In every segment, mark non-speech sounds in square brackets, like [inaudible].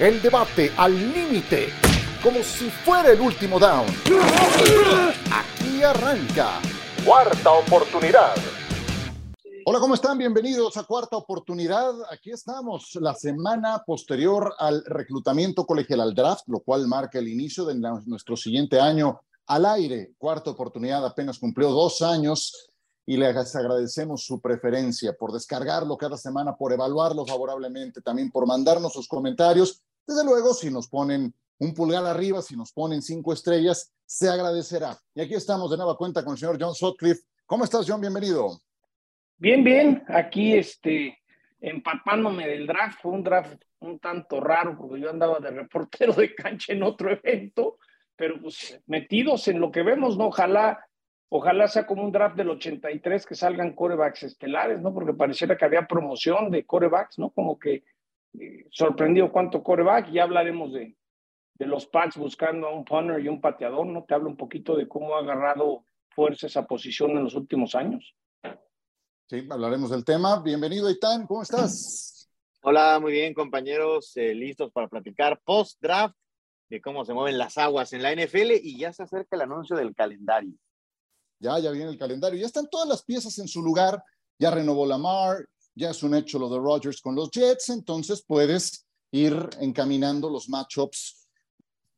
El debate al límite, como si fuera el último down. Aquí arranca. Cuarta oportunidad. Hola, ¿cómo están? Bienvenidos a Cuarta Oportunidad. Aquí estamos, la semana posterior al reclutamiento colegial al draft, lo cual marca el inicio de nuestro siguiente año al aire. Cuarta Oportunidad apenas cumplió dos años y les agradecemos su preferencia por descargarlo cada semana, por evaluarlo favorablemente, también por mandarnos sus comentarios. Desde luego, si nos ponen un pulgar arriba, si nos ponen cinco estrellas, se agradecerá. Y aquí estamos de nueva cuenta con el señor John Sutcliffe. ¿Cómo estás, John? Bienvenido. Bien, bien. Aquí, este, empapándome del draft. Fue un draft un tanto raro porque yo andaba de reportero de cancha en otro evento, pero pues metidos en lo que vemos, ¿no? Ojalá Ojalá sea como un draft del 83 que salgan corebacks estelares, ¿no? Porque pareciera que había promoción de corebacks, ¿no? Como que eh, sorprendió cuánto coreback. Ya hablaremos de, de los Pats buscando a un punter y un pateador, ¿no? Te hablo un poquito de cómo ha agarrado fuerza esa posición en los últimos años. Sí, hablaremos del tema. Bienvenido, Itán, ¿cómo estás? Hola, muy bien, compañeros, eh, listos para platicar post-draft de cómo se mueven las aguas en la NFL y ya se acerca el anuncio del calendario ya, ya viene el calendario, ya están todas las piezas en su lugar, ya renovó Lamar, ya es un hecho lo de Rodgers con los Jets, entonces puedes ir encaminando los matchups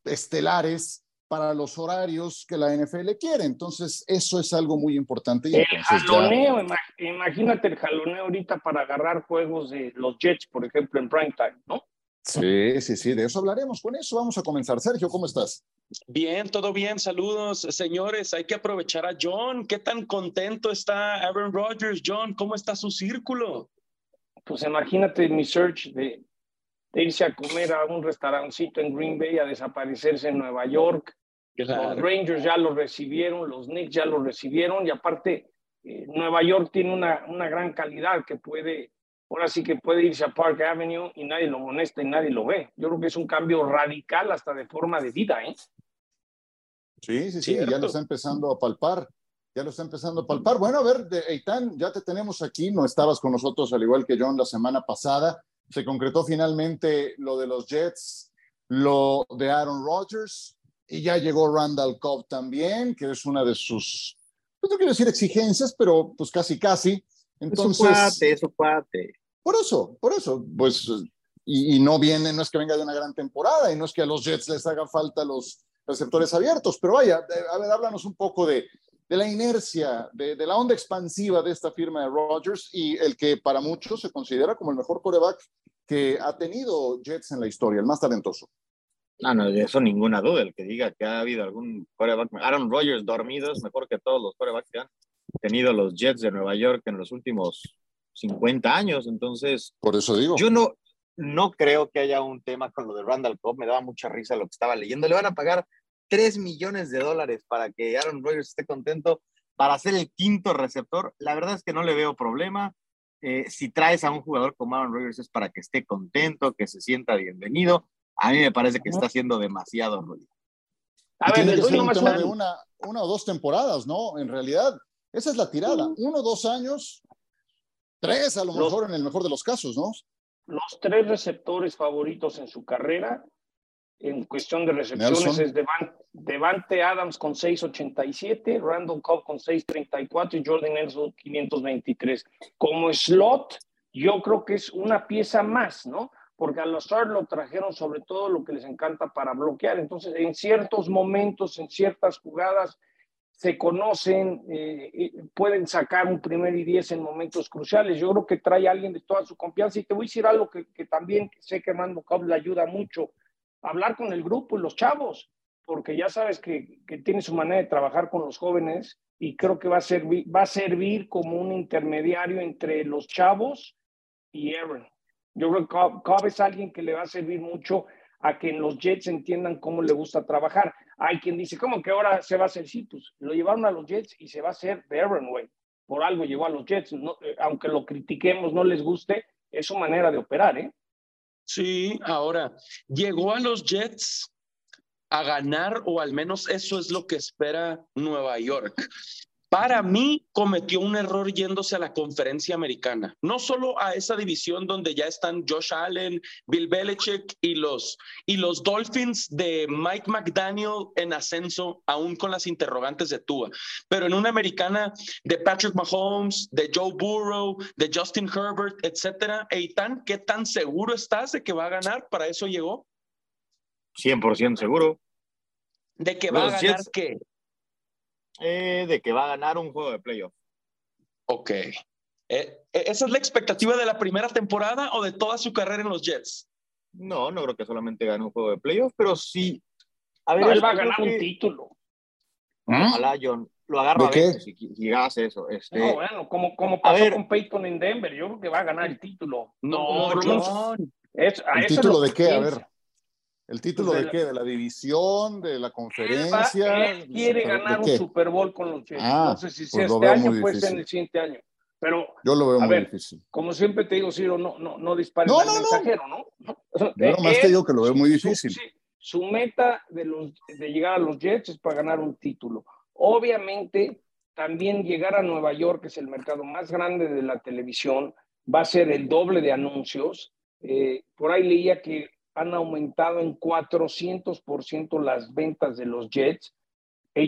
estelares para los horarios que la NFL quiere. Entonces, eso es algo muy importante. el jaloneo, imagínate el jaloneo ahorita para agarrar juegos de los Jets, por ejemplo, en prime time, ¿no? Sí, sí, sí, de eso hablaremos. Con eso vamos a comenzar. Sergio, ¿cómo estás? Bien, todo bien. Saludos, señores. Hay que aprovechar a John. ¿Qué tan contento está Aaron Rodgers? John, ¿cómo está su círculo? Pues imagínate mi search de, irse a comer a un restaurancito en Green Bay, a desaparecerse en Nueva York. Los Rangers ya lo recibieron, los Knicks ya lo recibieron y aparte eh, Nueva York tiene una, una gran calidad que puede ahora sí que puede irse a Park Avenue y nadie lo molesta y nadie lo ve. Yo creo que es un cambio radical hasta de forma de vida, ¿eh? Sí, sí, sí, ya lo está empezando a palpar, ya lo está empezando a palpar. Bueno, a ver, Eitan, ya te tenemos aquí, no estabas con nosotros al igual que John la semana pasada. Se concretó finalmente lo de los Jets, lo de Aaron Rodgers, y ya llegó Randall Cobb también, que es una de sus, pues no quiero decir exigencias, pero pues casi, casi. Entonces, es su cuate, es su cuate. Por eso, por eso, pues, y, no viene, no es que venga de una gran temporada y no es que a los Jets les haga falta los receptores abiertos, pero vaya, a ver, háblanos un poco de, la inercia, de, de, la onda expansiva de esta firma de Rodgers y el que para muchos se considera como el mejor coreback que ha tenido Jets en la historia, el más talentoso. No, no, de eso ninguna duda. El que diga que ha habido algún coreback, Aaron Rodgers dormido es mejor que todos los corebacks que han tenido los Jets de Nueva York en los últimos 50 años, entonces... Por eso digo. Yo no, no creo que haya un tema con lo de Randall Cobb, me daba mucha risa lo que estaba leyendo. Le van a pagar 3 millones de dólares para que Aaron Rodgers esté contento para ser el quinto receptor. La verdad es que no le veo problema. Eh, si traes a un jugador como Aaron Rodgers es para que esté contento, que se sienta bienvenido. A mí me parece que está haciendo demasiado ruido. A ver, tiene que ser un tema de una, una o dos temporadas, ¿no? En realidad, esa es la tirada. Uno, dos años, Tres, a lo mejor, en el mejor de los casos, ¿no? Los tres receptores favoritos en su carrera, en cuestión de recepciones, es Devante, Adams con 6.87, Randall Cobb con 6.34 y Jordan Nelson 523. Como slot, yo creo que es una pieza más, ¿no? Porque a los start lo trajeron sobre todo lo que les encanta para bloquear. Entonces, en ciertos momentos, en ciertas jugadas, se conocen, eh, pueden sacar un primer y diez en momentos cruciales. Yo creo que trae a alguien de toda su confianza y te voy a decir algo que, también sé que Mando Cobb le ayuda mucho, hablar con el grupo y los chavos, porque ya sabes que, tiene su manera de trabajar con los jóvenes y creo que va a, servir, va a servir como un intermediario entre los chavos y Aaron. Yo creo que Cobb es alguien que le va a servir mucho a que los Jets entiendan cómo le gusta trabajar. Hay quien dice, ¿cómo que ahora se va a hacer Citus? Lo llevaron a los Jets y se va a hacer de Way. Por algo llevó a los Jets. Eh, aunque lo critiquemos, no les guste, es su manera de operar, ¿eh? Sí, ahora, llegó a los Jets a ganar, o al menos eso es lo que espera Nueva York. Para mí cometió un error yéndose a la conferencia americana, no solo a esa división donde ya están Josh Allen, Bill Belichick y los, y los Dolphins de Mike McDaniel en ascenso, aún con las interrogantes de Tua, pero en una americana de Patrick Mahomes, de Joe Burrow, de Justin Herbert, etcétera. Eitan, ¿qué tan seguro estás de que va a ganar? ¿Para eso llegó? 100% seguro. ¿De que va a ganar qué? Eh, de que va a ganar un juego de playoff. Ok. Eh, eh, ¿Esa es la expectativa de la primera temporada o de toda su carrera en los Jets? No, no creo que solamente gane un juego de playoff, pero sí. A ver, él va a ganar un título. Ojalá, John. Lo agarro a veces si, si eso. Este... No, bueno, como, como pasó con Peyton en Denver, yo creo que va a ganar el título. No, John. ¿El título de qué? A ver. ¿El título pues de, qué? ¿De la división? ¿De la conferencia? Él, quiere ganar un Super Bowl con los Jets. Ah, no sé si sea pues este año, puede ser en el siguiente año. Pero, Yo lo veo muy difícil. Como siempre te digo, Ciro, no, no, no dispares no, al mensajero, ¿no? Yo nomás te digo que lo veo muy difícil. Su, su meta de, los, de llegar a los Jets es para ganar un título. Obviamente, también llegar a Nueva York, que es el mercado más grande de la televisión, va a ser el doble de anuncios. Eh, por ahí leía que han aumentado en 400% las ventas de los Jets.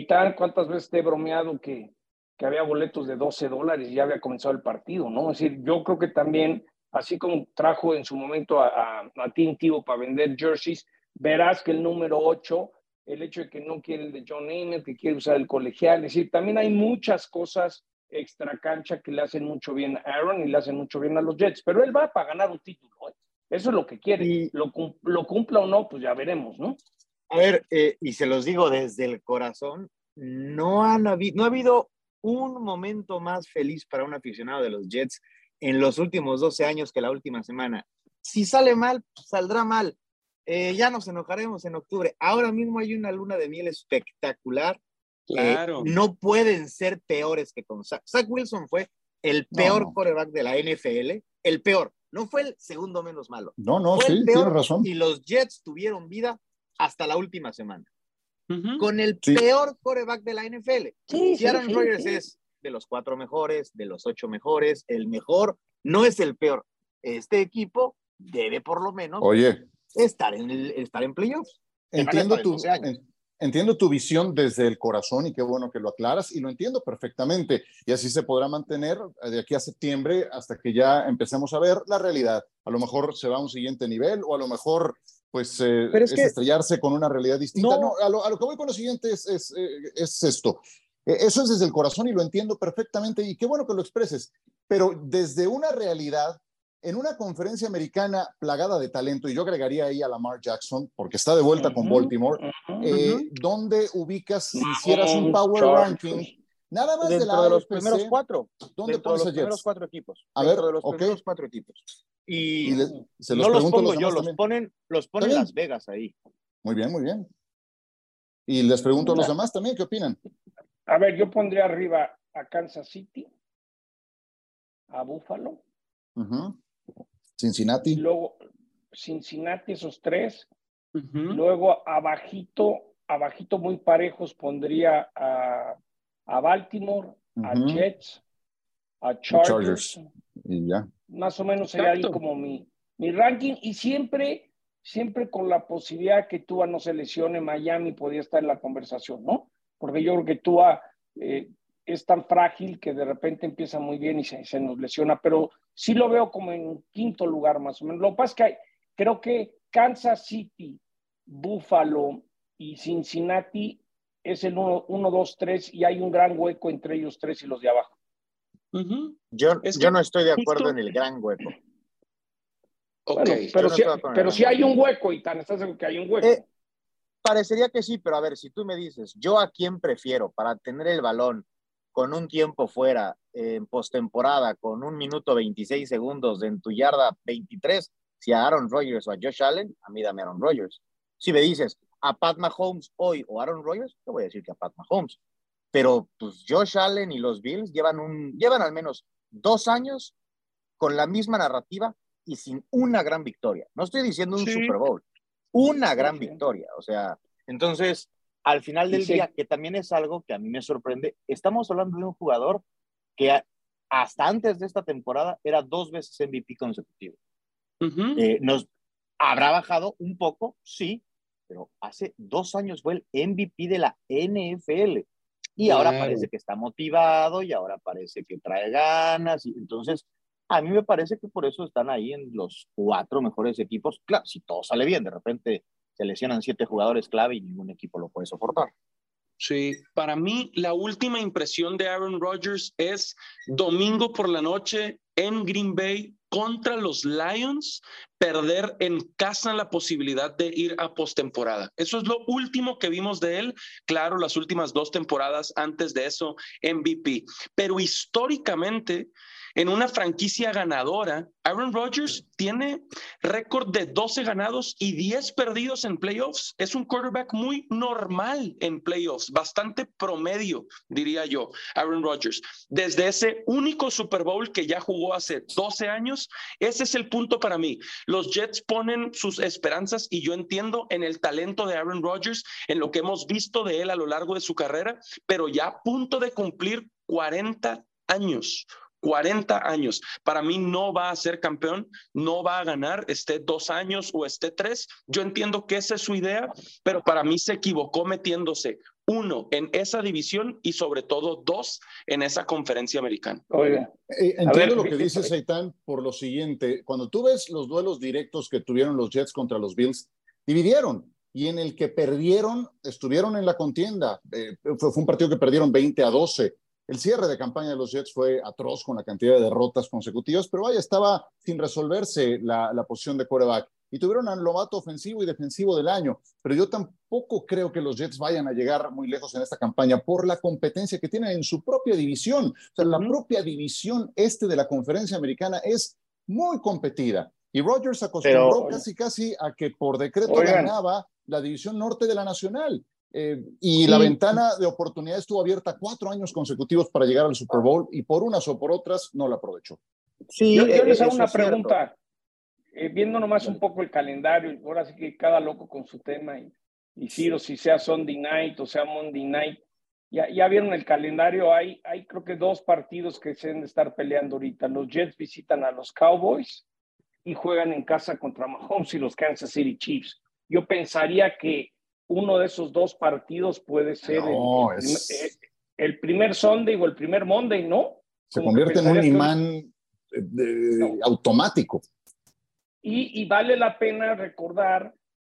Tal, ¿cuántas veces te he bromeado que, que había boletos de 12 dólares y ya había comenzado el partido, ¿no? Es decir, yo creo que también, así como trajo en su momento a, a, a para vender jerseys, verás que el número 8, el hecho de que no quiere el de John Namath, que quiere usar el colegial, es decir, también hay muchas cosas extra cancha que le hacen mucho bien a Aaron y le hacen mucho bien a los Jets, pero él va para ganar un título. ¿eh? Eso es lo que quiere. Y lo, lo cumpla o no, pues ya veremos, ¿no? A ver, eh, y se los digo desde el corazón, no, han habido, no ha habido un momento más feliz para un aficionado de los Jets en los últimos 12 años que la última semana. Si sale mal, saldrá mal. Eh, ya nos enojaremos en octubre. Ahora mismo hay una luna de miel espectacular. Claro. no pueden ser peores que con Zach. Zach Wilson fue el peor coreback de la NFL, el peor. No fue el segundo menos malo. No, no, sí, tiene razón. Y los Jets tuvieron vida hasta la última semana. Con el peor coreback de la NFL. si Aaron Rodgers es de los cuatro mejores, de los ocho mejores, el mejor, no es el peor. Este equipo debe por lo menos Oye. estar en, el, estar en playoffs. Entiendo tu, Entiendo tu visión desde el corazón y qué bueno que lo aclaras y lo entiendo perfectamente. Y así se podrá mantener de aquí a septiembre hasta que ya empecemos a ver la realidad. A lo mejor se va a un siguiente nivel o a lo mejor pues eh, es, estrellarse con una realidad distinta. No, a, lo, que voy con lo siguiente es, es, eh, es esto. E, eso es desde el corazón y lo entiendo perfectamente y qué bueno que lo expreses. Pero desde una realidad en una conferencia americana plagada de talento, y yo agregaría ahí a Lamar Jackson, porque está de vuelta con Baltimore, eh, ¿dónde ubicas, si hicieras un power ranking, nada más de, la de los primeros cuatro? ¿Dónde pones de los primeros cuatro equipos. A ver, de los okay. primeros cuatro equipos. Y, y les, se los no los pongo yo, los ponen, los ponen Las Vegas ahí. Muy bien, muy bien. Y les pregunto a los demás también, ¿qué opinan? A ver, yo pondría arriba a Kansas City, a Buffalo, uh -huh. Cincinnati. Luego Cincinnati, esos tres. Uh -huh. Luego abajito, abajito muy parejos pondría a, a Baltimore, uh -huh. a Jets, a Chargers. Chargers. Y ya. Más o menos sería ahí como mi, mi ranking. Y siempre, siempre con la posibilidad que Tua no se lesione, Miami podría estar en la conversación, ¿no? Porque yo creo que Tua eh, es tan frágil que de repente empieza muy bien y se, se, nos lesiona, pero sí lo veo como en quinto lugar más o menos. Lo que pasa es que hay, creo que Kansas City, Buffalo y Cincinnati es el 1, 2, 3 y hay un gran hueco entre ellos tres y los de abajo. Uh -huh. Yo, es yo no estoy de acuerdo justo... en el gran hueco. Okay. Bueno, pero, si, pero si hay un hueco, y tan estás seguro que hay un hueco. Eh, parecería que sí, pero a ver, si tú me dices, yo a quién prefiero para tener el balón con un tiempo fuera en postemporada, con un minuto 26 segundos en tu yarda 23, si a Aaron Rodgers o a Josh Allen, a mí dame Aaron Rodgers. Si me dices a Pat Mahomes hoy o Aaron Rodgers, te voy a decir que a Pat Mahomes. Pero pues Josh Allen y los Bills llevan, un, llevan al menos dos años con la misma narrativa y sin una gran victoria. No estoy diciendo un sí. Super Bowl, una gran victoria. O sea, entonces al final del día, que también es algo que a mí me sorprende, estamos hablando de un jugador que hasta antes de esta temporada era dos veces MVP consecutivo. Eh, nos habrá bajado un poco, sí, pero hace dos años fue el MVP de la NFL y ahora parece que está motivado y ahora parece que trae ganas y entonces a mí me parece que por eso están ahí en los cuatro mejores equipos. Claro, si todo sale bien, de repente se lesionan siete jugadores clave y ningún equipo lo puede soportar. Sí, para mí la última impresión de Aaron Rodgers es domingo por la noche en Green Bay contra los Lions, perder en casa la posibilidad de ir a postemporada. Eso es lo último que vimos de él. Claro, las últimas dos temporadas antes de eso, MVP. Pero históricamente, en una franquicia ganadora, Aaron Rodgers tiene récord de 12 ganados y 10 perdidos en playoffs. Es un quarterback muy normal en playoffs, bastante promedio, diría yo, Aaron Rodgers. Desde ese único Super Bowl que ya jugó hace 12 años, ese es el punto para mí. Los Jets ponen sus esperanzas y yo entiendo en el talento de Aaron Rodgers, en lo que hemos visto de él a lo largo de su carrera, pero ya a punto de cumplir 40 años. 40 años. Para mí no va a ser campeón, no va a ganar, esté dos años o esté tres. Yo entiendo que esa es su idea, pero para mí se equivocó metiéndose uno en esa división y sobre todo dos en esa conferencia americana. Oiga, eh, entiendo lo que dice Seitan por lo siguiente, cuando tú ves los duelos directos que tuvieron los Jets contra los Bills, dividieron y en el que perdieron, estuvieron en la contienda. Eh, fue, fue, un partido que perdieron 20 a 12. El cierre de campaña de los Jets fue atroz con la cantidad de derrotas consecutivas, pero vaya, estaba sin resolverse la, posición de quarterback. Y tuvieron al novato ofensivo y defensivo del año, pero yo tampoco creo que los Jets vayan a llegar muy lejos en esta campaña por la competencia que tienen en su propia división. O sea, la propia división este de la conferencia americana es muy competida. Y Rodgers acostumbró casi casi a que por decreto ganaba la división norte de la nacional. Eh, y la ventana de oportunidad estuvo abierta cuatro años consecutivos para llegar al Super Bowl y por unas o por otras no la aprovechó. Sí, yo, les hago una pregunta. Eh, viendo nomás un poco el calendario, ahora sí que cada loco con su tema y, y Ciro, si sea Sunday night o sea Monday night, ya, ya vieron el calendario, hay, hay creo que dos partidos que se deben de estar peleando ahorita. Los Jets visitan a los Cowboys y juegan en casa contra Mahomes y los Kansas City Chiefs. Yo pensaría que uno de esos dos partidos puede ser el, primer Sunday o el primer Monday, ¿no? Se convierte en un imán automático. Y, vale la pena recordar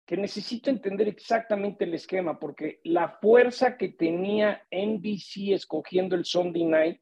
que necesito entender exactamente el esquema, porque la fuerza que tenía NBC escogiendo el Sunday Night,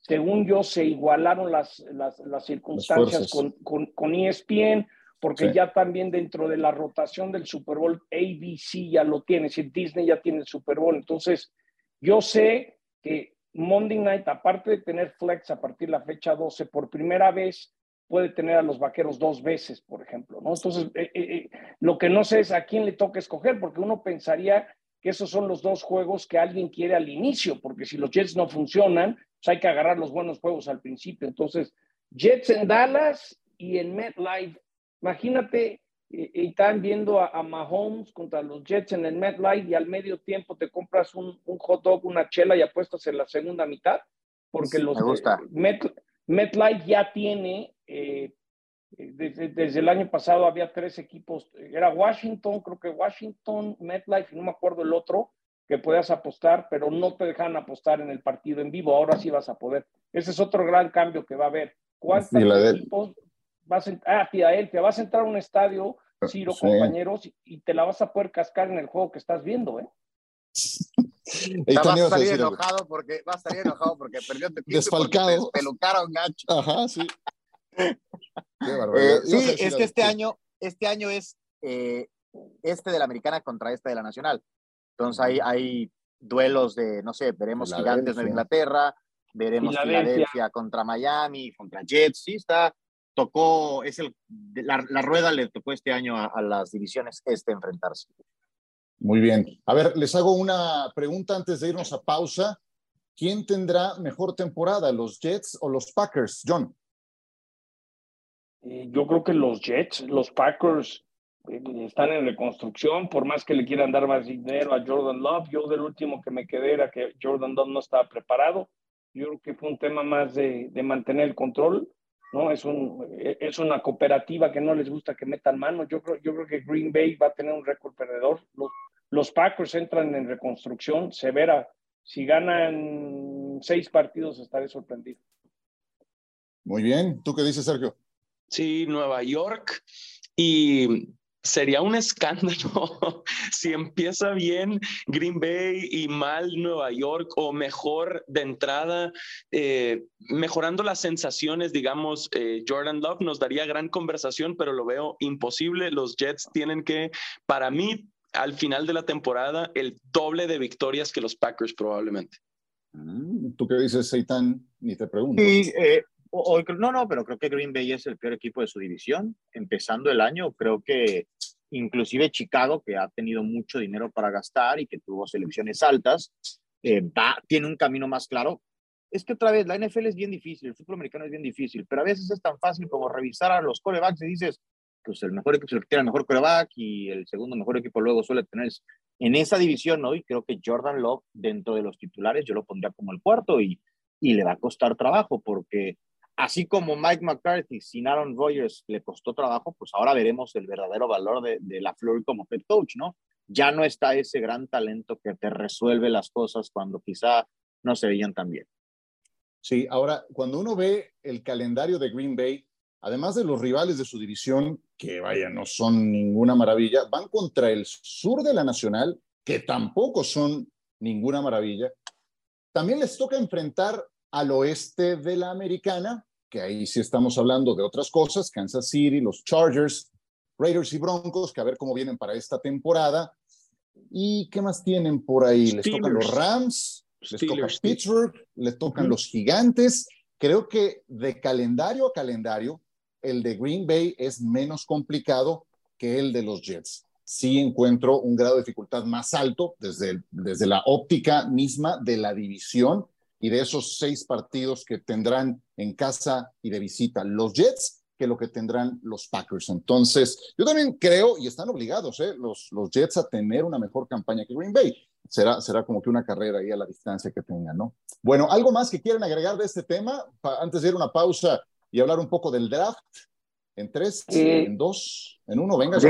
según yo, se igualaron las, las, circunstancias con, con, con ESPN, porque ya también dentro de la rotación del Super Bowl, ABC ya lo tiene, decir, Disney ya tiene el Super Bowl. Entonces, yo sé que Monday Night, aparte de tener flex a partir de la fecha 12, por primera vez puede tener a los vaqueros dos veces, por ejemplo, ¿no? Entonces, eh, eh, eh, lo que no sé es a quién le toca escoger, porque uno pensaría que esos son los dos juegos que alguien quiere al inicio, porque si los Jets no funcionan, pues hay que agarrar los buenos juegos al principio. Entonces, Jets en Dallas y en MetLife Imagínate, y, están viendo a, Mahomes contra los Jets en el MetLife y al medio tiempo te compras un, hot dog, una chela y apuestas en la segunda mitad, porque los Met, MetLife ya tiene, eh, desde, el año pasado había tres equipos, era Washington, creo que Washington, MetLife y no me acuerdo el otro, que puedas apostar, pero no te dejan apostar en el partido en vivo, ahora sí vas a poder. Ese es otro gran cambio que va a haber. ¿Cuántos equipos vas a, ah, Filadelfia, vas a entrar a un estadio, Ciro, compañeros, y te la vas a poder cascar en el juego que estás viendo, ¿eh? vas a salir enojado porque vas a salir enojado porque perdió tu desfalcado. pelucaron gacho. Ajá sí. Eh, sí es que este año este año es eh, este de la americana contra este de la nacional. Entonces hay, hay duelos de no sé veremos gigantes de Inglaterra veremos Filadelfia contra Miami contra Jets. Sí está tocó, es el, la, rueda le tocó este año a, las divisiones este enfrentarse. Muy bien. A ver, les hago una pregunta antes de irnos a pausa. ¿Quién tendrá mejor temporada, los Jets o los Packers, John? Eh, yo creo que los Jets, los Packers, eh, están en reconstrucción, por más que le quieran dar más dinero a Jordan Love, yo del último que me quedé era que Jordan Love no estaba preparado. Yo creo que fue un tema más de, de mantener el control, ¿no? Es, un, es una cooperativa que no les gusta que metan mano. Yo creo, yo creo que Green Bay va a tener un récord perdedor. Los, los Packers entran en reconstrucción severa. Si ganan seis partidos, estaré sorprendido. Muy bien. ¿Tú qué dices, Sergio? Sí, Nueva York. Y sería un escándalo [laughs] si empieza bien Green Bay y mal Nueva York o mejor de entrada, eh, mejorando las sensaciones, digamos, eh, Jordan Love nos daría gran conversación, pero lo veo imposible. Los Jets tienen que, para mí, al final de la temporada, el doble de victorias que los Packers probablemente. Mm, ¿Tú qué dices, Seitan? Ni te pregunto. Sí, eh, no, no, pero creo que Green Bay es el peor equipo de su división. Empezando el año, creo que inclusive Chicago, que ha tenido mucho dinero para gastar y que tuvo selecciones altas, eh, va, tiene un camino más claro. Es que otra vez, la NFL es bien difícil, el fútbol americano es bien difícil, pero a veces es tan fácil como revisar a los corebacks y dices, pues el mejor equipo tiene el mejor coreback y el segundo mejor equipo luego suele tener en esa división hoy, creo que Jordan Love dentro de los titulares yo lo pondría como el cuarto y, y le va a costar trabajo porque así como Mike McCarthy sin Aaron Rodgers le costó trabajo, pues ahora veremos el verdadero valor de, la Flor como head coach, ¿no? Ya no está ese gran talento que te resuelve las cosas cuando quizá no se veían tan bien. Sí, ahora, cuando uno ve el calendario de Green Bay, además de los rivales de su división, que vaya, no son ninguna maravilla, van contra el sur de la Nacional, que tampoco son ninguna maravilla. También les toca enfrentar al oeste de la americana, que ahí sí estamos hablando de otras cosas, Kansas City, los Chargers, Raiders y Broncos, que a ver cómo vienen para esta temporada. ¿Y qué más tienen por ahí? Les tocan los Rams, les toca Pittsburgh, les tocan los Gigantes. Creo que de calendario a calendario, el de Green Bay es menos complicado que el de los Jets. Sí encuentro un grado de dificultad más alto desde, desde la óptica misma de la división y de esos seis partidos que tendrán en casa y de visita los Jets que lo que tendrán los Packers. Entonces, yo también creo, y están obligados ¿eh? los, los Jets a tener una mejor campaña que Green Bay. Será, será como que una carrera ahí a la distancia que tengan, ¿no? Bueno, ¿algo más que quieren agregar de este tema? antes de ir a una pausa y hablar un poco del draft. En tres, en dos, en uno, venga. Sí,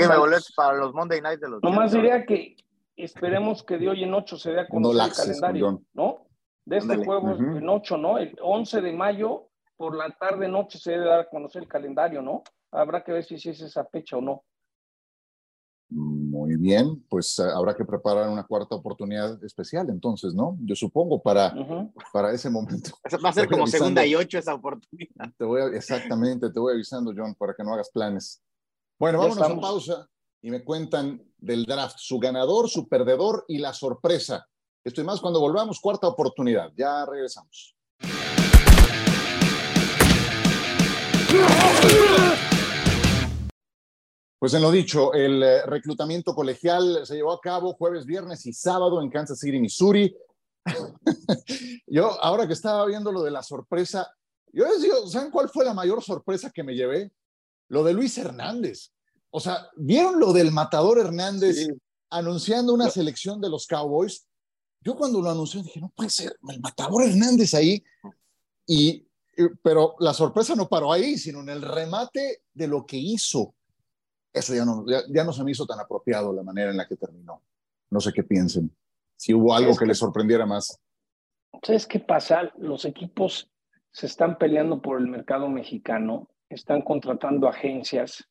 para los Monday Night de los Nomás diría que esperemos que de hoy en ocho se vea con el calendario, ¿no? De este juego en 8, ¿no? El 11 de mayo, por la tarde noche se debe dar a conocer el calendario, ¿no? Habrá que ver si, es esa fecha o no. Muy bien, pues eh, habrá que preparar una cuarta oportunidad especial entonces, ¿no? Yo supongo para, para ese momento. [laughs] Va a ser como segunda y ocho esa oportunidad. Te voy exactamente, te voy avisando, John, para que no hagas planes. Bueno, vámonos a pausa y me cuentan del draft, su ganador, su perdedor y la sorpresa. Esto y más cuando volvamos, cuarta oportunidad. Ya regresamos. Pues en lo dicho, el eh, reclutamiento colegial se llevó a cabo jueves, viernes y sábado en Kansas City, Missouri. [laughs] yo, ahora que estaba viendo lo de la sorpresa, yo decía, ¿saben cuál fue la mayor sorpresa que me llevé? Lo de Luis Hernández. O sea, ¿vieron lo del matador Hernández anunciando una selección de los Cowboys? Yo cuando lo anunció dije, no puede ser, el matador Hernández ahí. Y, pero la sorpresa no paró ahí, sino en el remate de lo que hizo. Eso ya no, ya, no se me hizo tan apropiado la manera en la que terminó. No sé qué piensen. Si hubo algo que, les sorprendiera más. ¿Sabes qué pasa? Los equipos se están peleando por el mercado mexicano, están contratando agencias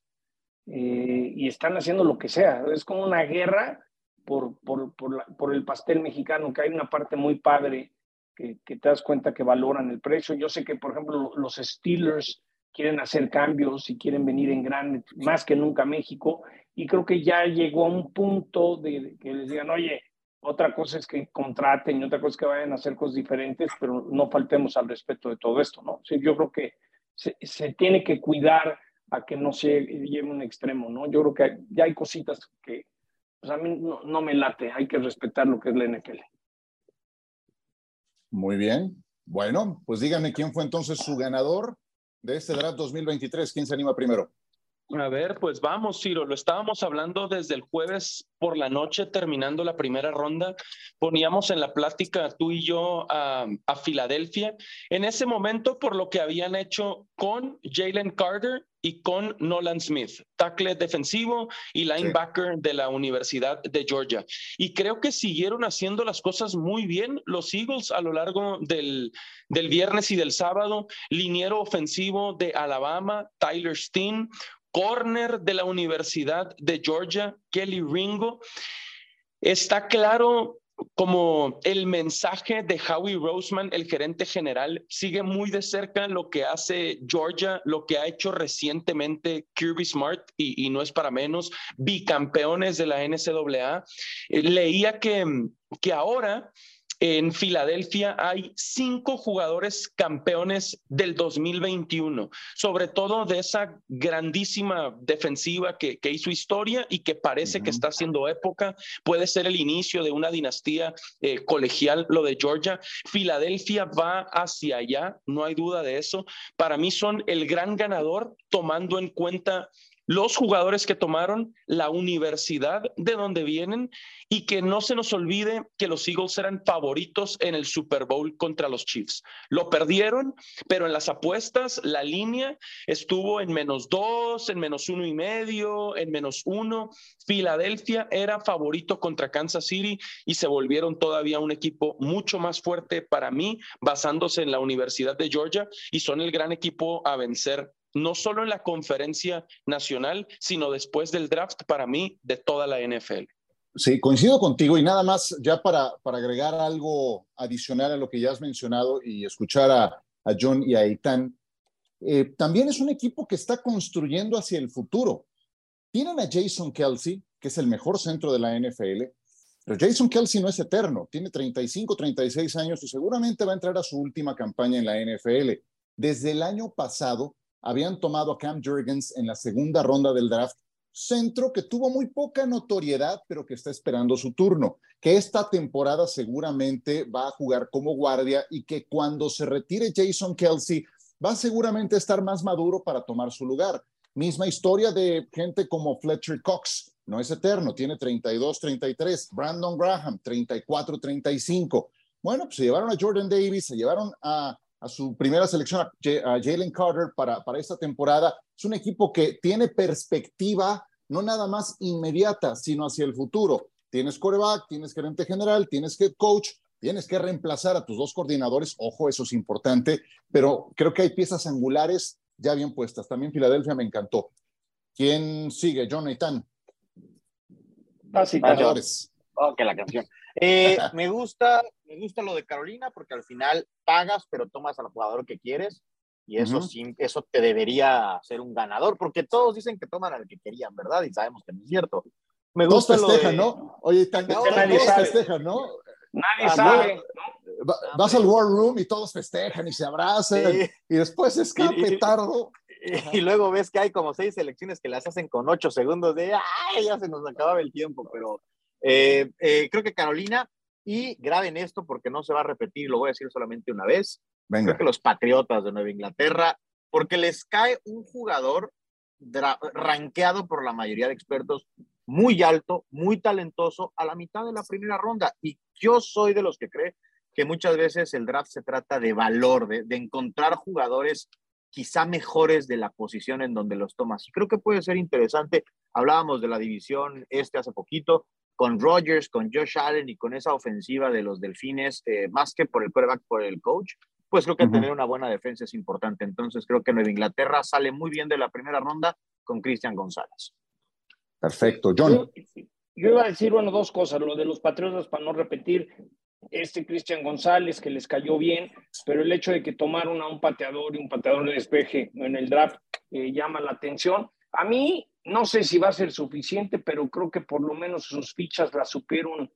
eh, y están haciendo lo que sea. Es como una guerra por, por, por, el pastel mexicano, que hay una parte muy padre que, que, te das cuenta que valoran el precio. Yo sé que, por ejemplo, los Steelers quieren hacer cambios y quieren venir en grande, más que nunca a México, y creo que ya llegó a un punto de, que les digan, oye, otra cosa es que contraten y otra cosa es que vayan a hacer cosas diferentes, pero no faltemos al respeto de todo esto, ¿no? Sí, yo creo que se, se tiene que cuidar a que no se lleve un extremo, ¿no? Yo creo que ya hay cositas que, pues a mí no, me late, hay que respetar lo que es la NFL. Muy bien. Bueno, pues díganme quién fue entonces su ganador de este draft 2023. ¿Quién se anima primero? A ver, pues vamos, Ciro, lo estábamos hablando desde el jueves por la noche, terminando la primera ronda. Poníamos en la plática tú y yo a, Filadelfia. En ese momento, por lo que habían hecho con Jalen Carter y con Nolan Smith, tackle defensivo y linebacker de la Universidad de Georgia. Y creo que siguieron haciendo las cosas muy bien los Eagles a lo largo del, del viernes y del sábado. Liniero ofensivo de Alabama, Tyler Steen, corner de la Universidad de Georgia, Kelly Ringo. Está claro como el mensaje de Howie Roseman, el gerente general, sigue muy de cerca lo que hace Georgia, lo que ha hecho recientemente Kirby Smart, y, no es para menos, bicampeones de la NCAA. Eh, leía que, que ahora en Filadelfia hay cinco jugadores campeones del 2021, sobre todo de esa grandísima defensiva que, hizo historia y que parece que está haciendo época. Puede ser el inicio de una dinastía eh, colegial, lo de Georgia. Filadelfia va hacia allá, no hay duda de eso. Para mí son el gran ganador tomando en cuenta los jugadores que tomaron, la universidad de donde vienen y que no se nos olvide que los Eagles eran favoritos en el Super Bowl contra los Chiefs. Lo perdieron, pero en las apuestas la línea estuvo en menos dos, en menos uno y medio, en menos uno. Filadelfia era favorito contra Kansas City y se volvieron todavía un equipo mucho más fuerte para mí, basándose en la Universidad de Georgia y son el gran equipo a vencer no solo en la conferencia nacional, sino después del draft para mí de toda la NFL. Sí, coincido contigo y nada más ya para, para agregar algo adicional a lo que ya has mencionado y escuchar a, John y a Eitan, eh, también es un equipo que está construyendo hacia el futuro. Tienen a Jason Kelsey, que es el mejor centro de la NFL, pero Jason Kelsey no es eterno, tiene 35, 36 años y seguramente va a entrar a su última campaña en la NFL. Desde el año pasado, habían tomado a Cam Jurgens en la segunda ronda del draft, centro que tuvo muy poca notoriedad, pero que está esperando su turno, que esta temporada seguramente va a jugar como guardia y que cuando se retire Jason Kelsey va seguramente a estar más maduro para tomar su lugar. Misma historia de gente como Fletcher Cox, no es eterno, tiene 32, 33, Brandon Graham, 34, 35. Bueno, pues se llevaron a Jordan Davis, se llevaron a a su primera selección, a Jalen Carter para, para esta temporada. Es un equipo que tiene perspectiva, no nada más inmediata, sino hacia el futuro. Tienes coreback, tienes gerente general, tienes head coach, tienes que reemplazar a tus dos coordinadores. Ojo, eso es importante, pero creo que hay piezas angulares ya bien puestas. También Filadelfia me encantó. ¿Quién sigue? Jonathan. Ganadores. Ok, la canción. Eh, [laughs] me, gusta, me gusta lo de Carolina porque al final pagas, pero tomas al jugador que quieres. Y eso, sí, eso te debería ser un ganador, porque todos dicen que toman al que querían, ¿verdad? Y sabemos que no es cierto. Me gusta todos festejan, ¿no? Oye, tan, todos festejan, ¿no? Nadie ah, sabe. vas al War Room y todos festejan y se abrazan y después escape tardo. Y, luego ves que hay como seis selecciones que las hacen con ocho segundos de, ay, ya se nos acababa el tiempo, pero eh, eh, creo que Carolina, y graben esto porque no se va a repetir, lo voy a decir solamente una vez. Venga. Creo que los Patriotas de Nueva Inglaterra, porque les cae un jugador rankeado por la mayoría de expertos muy alto, muy talentoso a la mitad de la primera ronda. Y yo soy de los que cree que muchas veces el draft se trata de valor, de, de encontrar jugadores quizá mejores de la posición en donde los tomas. Y creo que puede ser interesante. Hablábamos de la división este hace poquito con Rodgers, con Josh Allen y con esa ofensiva de los Delfines, eh, más que por el quarterback, por el coach, pues creo que tener una buena defensa es importante. Entonces creo que Nueva Inglaterra sale muy bien de la primera ronda con Cristian González. Perfecto, John. Yo, iba a decir, bueno, dos cosas. Lo de los Patriotas, para no repetir, este Cristian González que les cayó bien, pero el hecho de que tomaron a un pateador y un pateador de despeje en el draft eh, llama la atención. A mí no sé si va a ser suficiente, pero creo que por lo menos sus fichas las supieron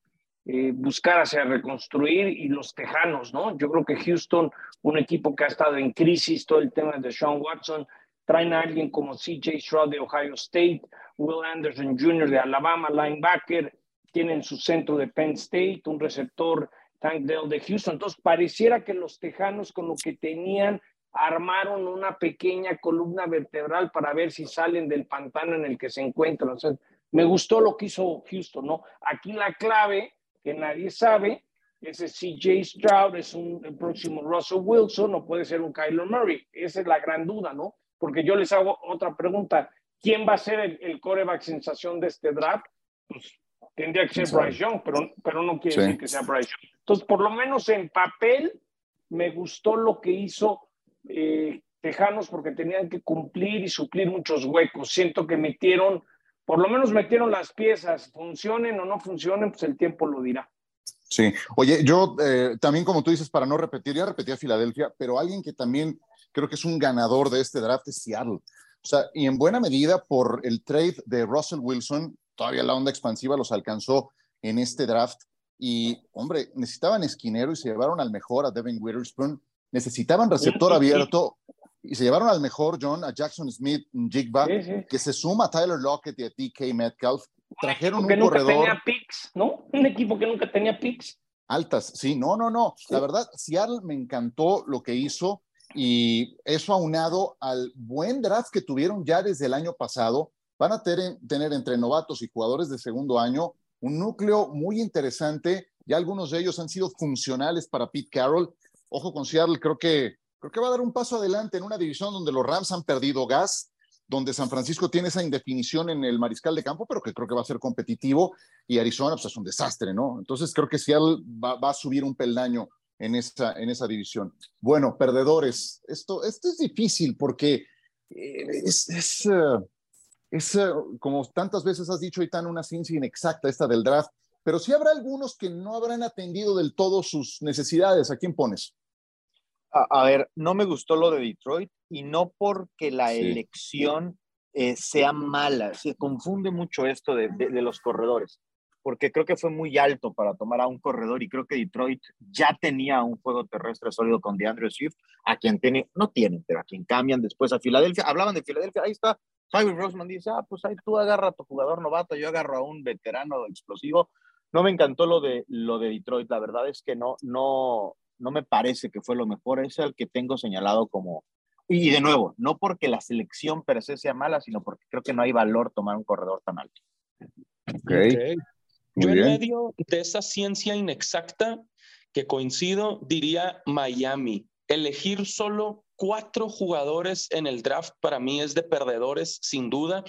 eh, buscar hacia reconstruir y los Tejanos, ¿no? Yo creo que Houston, un equipo que ha estado en crisis, todo el tema de Sean Watson, traen a alguien como CJ Stroud de Ohio State, Will Anderson Jr. de Alabama, linebacker, tienen su centro de Penn State, un receptor Tank Dell de Houston. Entonces, pareciera que los Tejanos con lo que tenían armaron una pequeña columna vertebral para ver si salen del pantano en el que se encuentran. me gustó lo que hizo Houston, ¿no? Aquí la clave que nadie sabe ese CJ Stroud es un el próximo Russell Wilson, no puede ser un Kyler Murray. Esa es la gran duda, ¿no? Porque yo les hago otra pregunta. ¿Quién va a ser el, el coreback sensación de este draft? Pues tendría que ser Bryce Young, pero, pero no quiere decir que sea Bryce Young. Entonces, por lo menos en papel, me gustó lo que hizo eh, Tejanos porque tenían que cumplir y suplir muchos huecos. Siento que metieron, por lo menos metieron las piezas, funcionen o no funcionen, pues el tiempo lo dirá. Sí, oye, yo eh, también como tú dices, para no repetir, ya repetí a Filadelfia, pero alguien que también creo que es un ganador de este draft es Seattle. O sea, y en buena medida por el trade de Russell Wilson, todavía la onda expansiva los alcanzó en este draft. Y, hombre, necesitaban esquinero y se llevaron al mejor a Devin Witherspoon. Necesitaban receptor abierto y se llevaron al mejor, John, a Jackson Smith, Jigba, que se suma a Tyler Lockett y a DK Metcalf trajeron un que nunca tenía picks, ¿no? Un equipo que nunca tenía picks. Altas, sí, no, no, no. La verdad, Seattle me encantó lo que hizo y eso aunado al buen draft que tuvieron ya desde el año pasado, van a tener, tener entre novatos y jugadores de segundo año un núcleo muy interesante. Ya algunos de ellos han sido funcionales para Pete Carroll. Ojo con Seattle, creo que, creo que va a dar un paso adelante en una división donde los Rams han perdido gas donde San Francisco tiene esa indefinición en el mariscal de campo, pero que creo que va a ser competitivo, y Arizona pues, es un desastre, ¿no? Entonces creo que Seattle va, a subir un peldaño en esa, en esa división. Bueno, perdedores, esto, esto es difícil porque eh, es, es, eh, es, eh, como tantas veces has dicho, tan una ciencia inexacta esta del draft, pero sí habrá algunos que no habrán atendido del todo sus necesidades. ¿A quién pones? A, ver, no me gustó lo de Detroit y no porque la elección eh, sea mala, se confunde mucho esto de, los corredores, porque creo que fue muy alto para tomar a un corredor y creo que Detroit ya tenía un juego terrestre sólido con DeAndre Swift, a quien tiene, no tienen, pero a quien cambian después a Filadelfia. Hablaban de Filadelfia, ahí está. Javi Roseman dice, ah, pues ahí tú agarra a tu jugador novato, yo agarro a un veterano explosivo. No me encantó lo de, lo de Detroit, la verdad es que no, no, no me parece que fue lo mejor, es el que tengo señalado como, y de nuevo, no porque la selección per se sea mala, sino porque creo que no hay valor tomar un corredor tan alto. Okay. Yo en medio de esa ciencia inexacta que coincido, diría Miami. Elegir solo cuatro jugadores en el draft para mí es de perdedores, sin duda.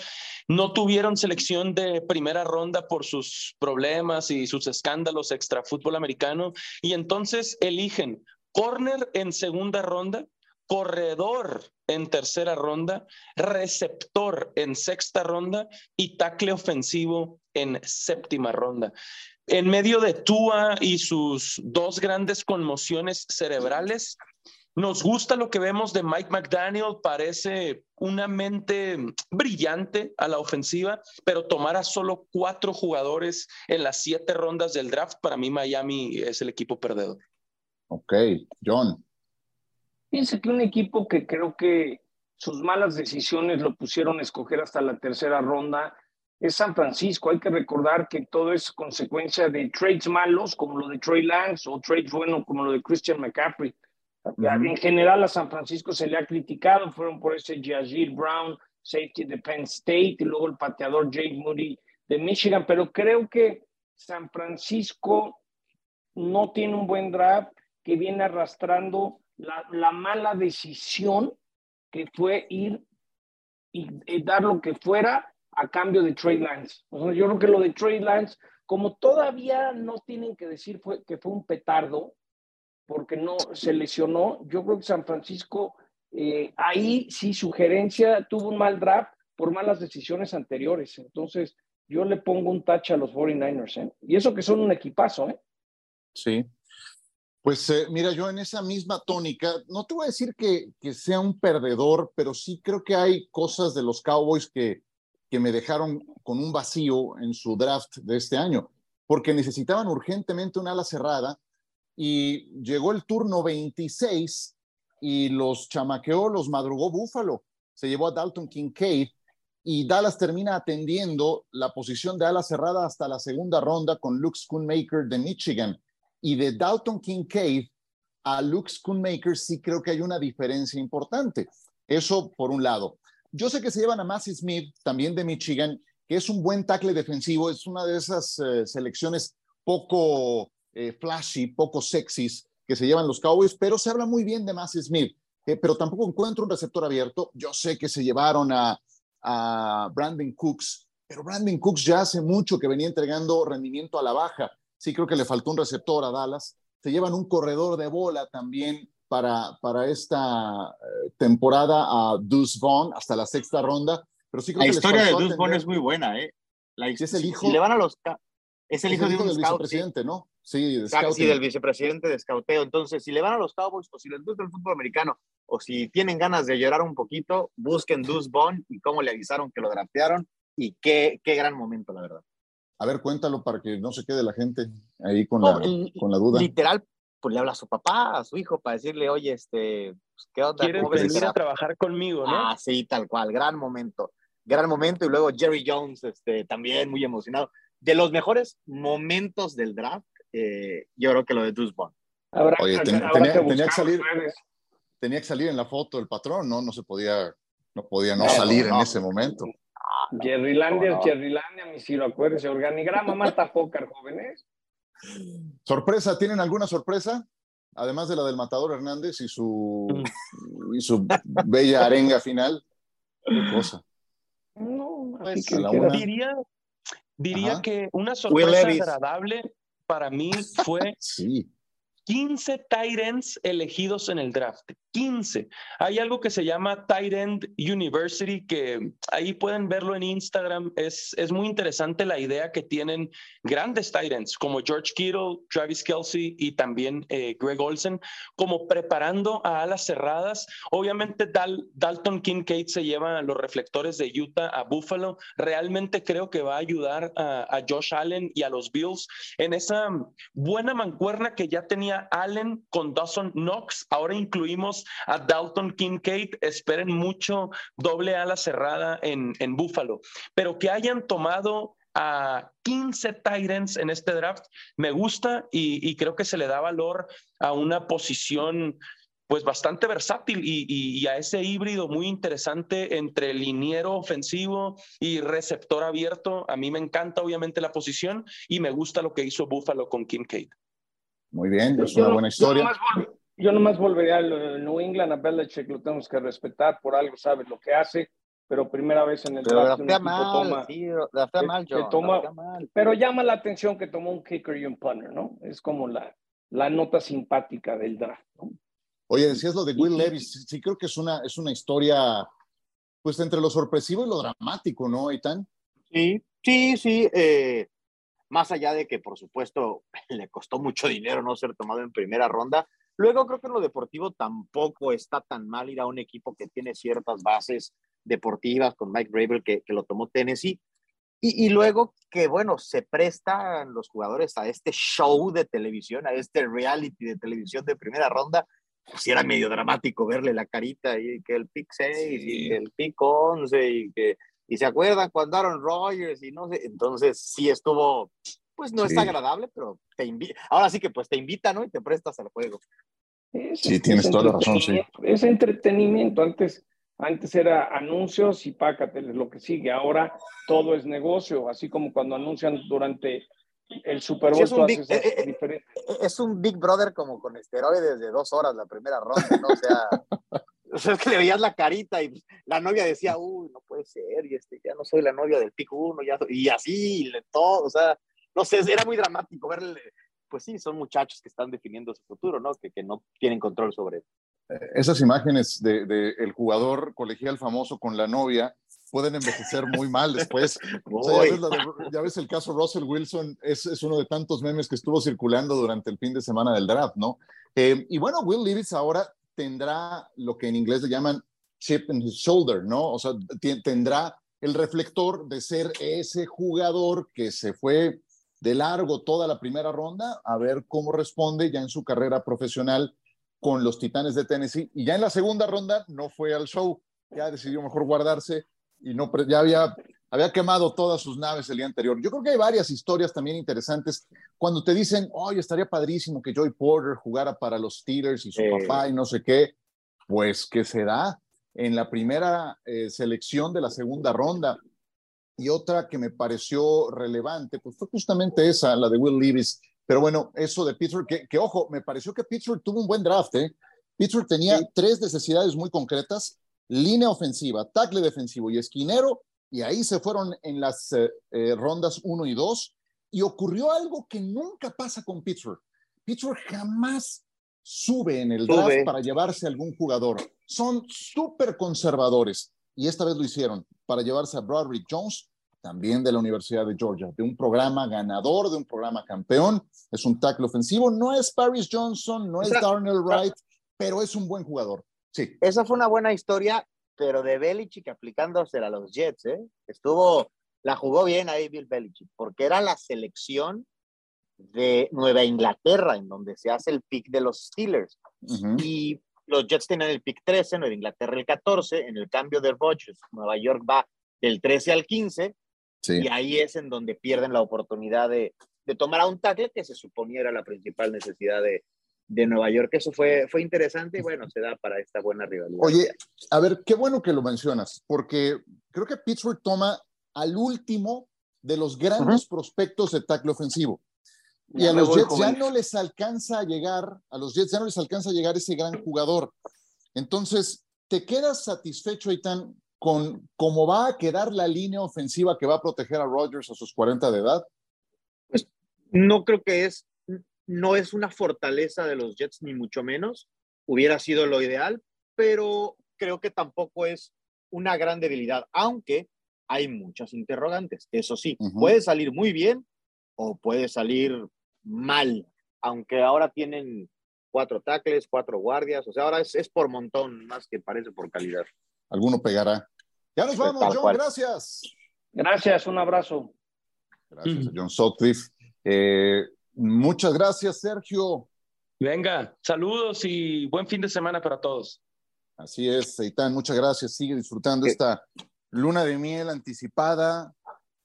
No tuvieron selección de primera ronda por sus problemas y sus escándalos extra fútbol americano y entonces eligen corner en segunda ronda, corredor en tercera ronda, receptor en sexta ronda y tackle ofensivo en séptima ronda. En medio de Tua y sus dos grandes conmociones cerebrales, nos gusta lo que vemos de Mike McDaniel, parece una mente brillante a la ofensiva, pero tomar a solo cuatro jugadores en las siete rondas del draft, para mí Miami es el equipo perdedor. Ok, John. Piensa que un equipo que creo que sus malas decisiones lo pusieron a escoger hasta la tercera ronda es San Francisco. Hay que recordar que todo es consecuencia de trades malos como lo de Trey Lance o trades buenos como lo de Christian McCaffrey. En general a San Francisco se le ha criticado, fueron por ese Jazir Brown, safety de Penn State, y luego el pateador Jake Moody de Michigan, pero creo que San Francisco no tiene un buen draft que viene arrastrando la, mala decisión que fue ir y, dar lo que fuera a cambio de Trey Lance. yo creo que lo de Trey Lance, como todavía no tienen que decir fue, que fue un petardo, porque no se lesionó. Yo creo que San Francisco, eh, ahí sí, sugerencia, tuvo un mal draft por malas decisiones anteriores. Entonces, yo le pongo un touch a los 49ers, ¿eh? Y eso que son un equipazo, ¿eh? Sí. Pues eh, mira, yo en esa misma tónica, no te voy a decir que, que, sea un perdedor, pero sí creo que hay cosas de los Cowboys que, que me dejaron con un vacío en su draft de este año, porque necesitaban urgentemente una ala cerrada y llegó el turno 26 y los chamaqueó, los madrugó Búfalo. Se llevó a Dalton Kincaid y Dallas termina atendiendo la posición de ala cerrada hasta la segunda ronda con Luke Schoonmaker de Michigan. Y de Dalton Kincaid a Luke Schoonmaker, sí creo que hay una diferencia importante. Eso por un lado. Yo sé que se llevan a Massey Smith, también de Michigan, que es un buen tackle defensivo, es una de esas eh, selecciones poco eh, flashy, poco sexys que se llevan los Cowboys, pero se habla muy bien de Massey Smith, eh, pero tampoco encuentro un receptor abierto. Yo sé que se llevaron a, a Brandon Cooks, pero Brandon Cooks ya hace mucho que venía entregando rendimiento a la baja. Sí creo que le faltó un receptor a Dallas. Se llevan un corredor de bola también para, para esta eh, temporada a Deuce Vaughn hasta la sexta ronda. Pero sí creo la que historia de Deuce Vaughn es muy buena, ¿eh? La, es el hijo, si le van a los es el hijo, de un del scout, vicepresidente. ¿no? Sí, de sí, del vicepresidente de scouteo. Entonces, si le van a los Cowboys o si les gusta el fútbol americano o si tienen ganas de llorar un poquito, busquen Deuce Vaughn y cómo le avisaron que lo draftearon y qué, qué gran momento, la verdad. A ver, cuéntalo para que no se quede la gente ahí con, la, con la duda. Literal, pues le habla a su papá, a su hijo, para decirle, oye, este, pues, ¿qué onda? ¿Quieres venir a trabajar conmigo, no? Ah, sí, tal cual, gran momento, gran momento. Y luego Jerry Jones, este, también muy emocionado. De los mejores momentos del draft, eh, yo creo que lo de Deuce. Oye, ten, tenía, que tenía, que salir, tenía que salir en la foto el patrón, ¿no? No se podía, no podía no, no salir no, en ese momento. Jerrylandia es Jerrylandia, mi Ciro, acuérdense, organigrama mata póker, jóvenes. Sorpresa, ¿tienen alguna sorpresa? Además de la del Matador Hernández y su, y su bella arenga final. ¿Qué cosa? No, pues, que diría, diría que una sorpresa agradable para mí fue [laughs] sí. 15 tight ends elegidos en el draft. 15. Hay algo que se llama Tight End University, que ahí pueden verlo en Instagram. Es, es muy interesante la idea que tienen grandes tight ends como George Kittle, Travis Kelsey y también eh, Greg Olsen, como preparando a alas cerradas. Obviamente Dal, Dalton Kincaid se lleva los reflectores de Utah a Buffalo. Realmente creo que va a ayudar a, a Josh Allen y a los Bills en esa buena mancuerna que ya tenía Allen con Dawson Knox. Ahora incluimos a Dalton Kincaid. Esperen mucho doble ala cerrada en, en Buffalo. Pero que hayan tomado a 15 Titans en este draft, me gusta y, y, creo que se le da valor a una posición pues bastante versátil y, y, y, a ese híbrido muy interesante entre liniero ofensivo y receptor abierto. A mí me encanta obviamente la posición y me gusta lo que hizo Buffalo con Kincaid. Muy bien, es una buena historia. Yo nomás volvería al New England, a Belichick lo tenemos que respetar, por algo sabe lo que hace, pero primera vez en el pero draft un mal, toma, sí, que, mal, John, que toma, mal. Pero llama la atención que tomó un kicker y un punter, ¿no? Es como la, la nota simpática del draft, ¿no? Oye, decías lo de Will Levis, sí creo que es una, es una historia, pues entre lo sorpresivo y lo dramático, ¿no, Eitan? Sí, sí, sí. Eh, más allá de que, por supuesto, [laughs] le costó mucho dinero no ser tomado en primera ronda, Luego creo que en lo deportivo tampoco está tan mal ir a un equipo que tiene ciertas bases deportivas con Mike Bravel que, que lo tomó Tennessee. Y, y, luego que, bueno, se prestan los jugadores a este show de televisión, a este reality de televisión de primera ronda, pues era medio dramático verle la carita y que el pick 6 sí. y que el pick 11 y que, y se acuerdan cuando Aaron Rodgers y no sé, entonces sí estuvo, pues no sí. es agradable, pero te invita, ahora sí que pues te invita, ¿no? Y te prestas al juego. Es, sí, tienes es toda la razón, sí. Es entretenimiento, antes, antes era anuncios y pácateles lo que sigue, ahora todo es negocio, así como cuando anuncian durante el Super Bowl. Sí, es, un big, eh, eh, es, un Big Brother como con esteroides de dos horas la primera ronda, ¿no? O sea, [laughs] o sea, es que le veías la carita y la novia decía, uy, no puede ser, y este, ya no soy la novia del pico uno, ya soy, y así, y todo, o sea, no sé, era muy dramático verle, pues sí, son muchachos que están definiendo su futuro, ¿no? Que, que no tienen control sobre esas imágenes del de, de jugador colegial famoso con la novia pueden envejecer muy mal después. O sea, ya, ves de, ya, ves el caso Russell Wilson, es, es, uno de tantos memes que estuvo circulando durante el fin de semana del draft, ¿no? Eh, y bueno, Will Levis ahora tendrá lo que en inglés le llaman chip in his shoulder, ¿no? O sea, tendrá el reflector de ser ese jugador que se fue de largo toda la primera ronda, a ver cómo responde ya en su carrera profesional con los Titanes de Tennessee. Y ya en la segunda ronda no fue al show, ya decidió mejor guardarse y no, ya había había quemado todas sus naves el día anterior. Yo creo que hay varias historias también interesantes cuando te dicen, oye, estaría padrísimo que Joy Porter jugara para los Steelers y su papá y no sé qué, pues que se da en la primera eh, selección de la segunda ronda. Y otra que me pareció relevante, pues fue justamente esa, la de Will Levis. Pero bueno, eso de Pittsburgh, que, ojo, me pareció que Pittsburgh tuvo un buen draft. ¿eh? Pittsburgh tenía tres necesidades muy concretas, línea ofensiva, tackle defensivo y esquinero, y ahí se fueron en las eh, eh, rondas 1 y 2, y ocurrió algo que nunca pasa con Pittsburgh. Pittsburgh jamás sube en el draft para llevarse a algún jugador. Son súper conservadores, y esta vez lo hicieron para llevarse a Broderick Jones, también de la Universidad de Georgia, de un programa ganador, de un programa campeón. Es un tackle ofensivo, no es Paris Johnson, no es Darnell Wright, pero es un buen jugador. Sí. Esa fue una buena historia pero de Belichick aplicándose a los Jets, ¿eh? Estuvo, la jugó bien ahí Bill Belichick, porque era la selección de Nueva Inglaterra, en donde se hace el pick de los Steelers. Y los Jets tenían el pick 13, Nueva Inglaterra el 14, en el cambio de Rodgers, Nueva York va del 13 al 15, y ahí es en donde pierden la oportunidad de, de tomar a un tackle que se suponía era la principal necesidad de, de Nueva York. Eso fue, fue interesante y bueno, se da para esta buena rivalidad. Oye, a ver, qué bueno que lo mencionas, porque creo que Pittsburgh toma al último de los grandes prospectos de tackle ofensivo. Y a los Jets ya no les alcanza a llegar, a los Jets ya no les alcanza a llegar ese gran jugador. Entonces, ¿te quedas satisfecho, Aitan, con cómo va a quedar la línea ofensiva que va a proteger a Rodgers a sus 40 de edad? Pues no creo que es no es una fortaleza de los Jets, ni mucho menos. Hubiera sido lo ideal, pero creo que tampoco es una gran debilidad, aunque hay muchas interrogantes. Eso sí, puede salir muy bien o puede salir mal, aunque ahora tienen cuatro tackles, cuatro guardias, o sea, ahora es, por montón, más que parece por calidad. Alguno pegará. Ya nos vamos, John, gracias. Gracias, un abrazo. Gracias, John Sutcliffe. Eh, Muchas gracias, Sergio. Venga, saludos y buen fin de semana para todos. Así es, Seitán, muchas gracias. Sigue disfrutando esta luna de miel anticipada.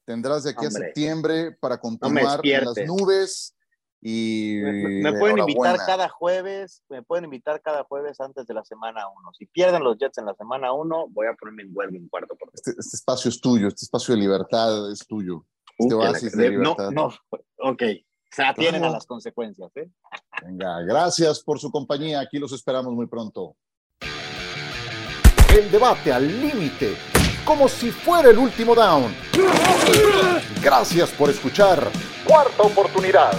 Tendrás de aquí a septiembre para continuar en las nubes. Y me, pueden invitar cada jueves, me pueden invitar cada jueves antes de la semana 1. Si pierden los Jets en la semana 1, voy a ponerme en huelga un cuarto por este, este, espacio es tuyo, este espacio de libertad es tuyo. Este oasis de libertad. No, no, ok se atienen a las consecuencias. ¿eh? Venga, gracias por su compañía. Aquí los esperamos muy pronto. El debate al límite, como si fuera el último down. Gracias por escuchar. Cuarta oportunidad.